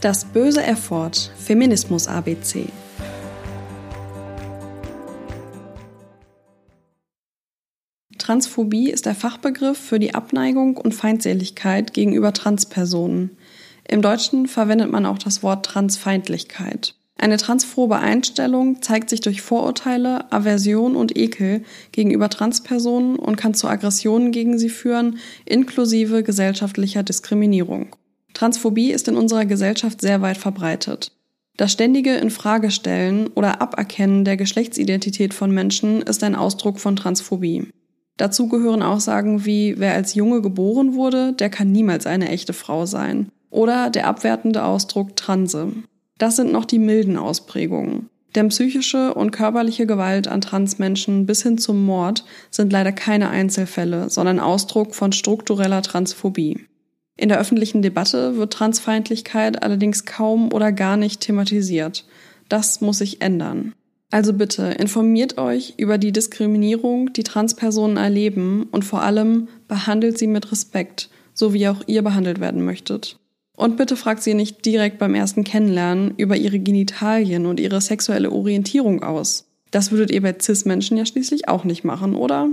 Das böse Erford Feminismus ABC. Transphobie ist der Fachbegriff für die Abneigung und Feindseligkeit gegenüber Transpersonen. Im Deutschen verwendet man auch das Wort Transfeindlichkeit. Eine transphobe Einstellung zeigt sich durch Vorurteile, Aversion und Ekel gegenüber Transpersonen und kann zu Aggressionen gegen sie führen, inklusive gesellschaftlicher Diskriminierung. Transphobie ist in unserer Gesellschaft sehr weit verbreitet. Das ständige Infragestellen oder Aberkennen der Geschlechtsidentität von Menschen ist ein Ausdruck von Transphobie. Dazu gehören Aussagen wie wer als Junge geboren wurde, der kann niemals eine echte Frau sein. Oder der abwertende Ausdruck Transe. Das sind noch die milden Ausprägungen. Denn psychische und körperliche Gewalt an Transmenschen bis hin zum Mord sind leider keine Einzelfälle, sondern Ausdruck von struktureller Transphobie. In der öffentlichen Debatte wird Transfeindlichkeit allerdings kaum oder gar nicht thematisiert. Das muss sich ändern. Also bitte informiert euch über die Diskriminierung, die Transpersonen erleben und vor allem behandelt sie mit Respekt, so wie auch ihr behandelt werden möchtet. Und bitte fragt sie nicht direkt beim ersten Kennenlernen über ihre Genitalien und ihre sexuelle Orientierung aus. Das würdet ihr bei CIS-Menschen ja schließlich auch nicht machen, oder?